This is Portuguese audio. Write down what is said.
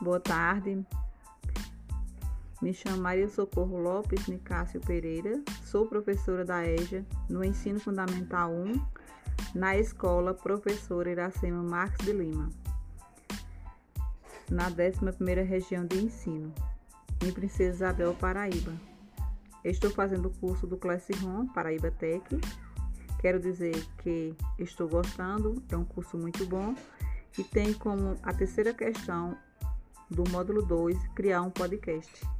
Boa tarde. Me chamo Maria Socorro Lopes Nicásio Pereira, sou professora da EJA no Ensino Fundamental 1, na Escola Professora Iracema Marques de Lima, na 11ª Região de Ensino, em Princesa Isabel, Paraíba. Estou fazendo o curso do Classroom Paraíba Tech. Quero dizer que estou gostando, é um curso muito bom e tem como a terceira questão do módulo 2 criar um podcast.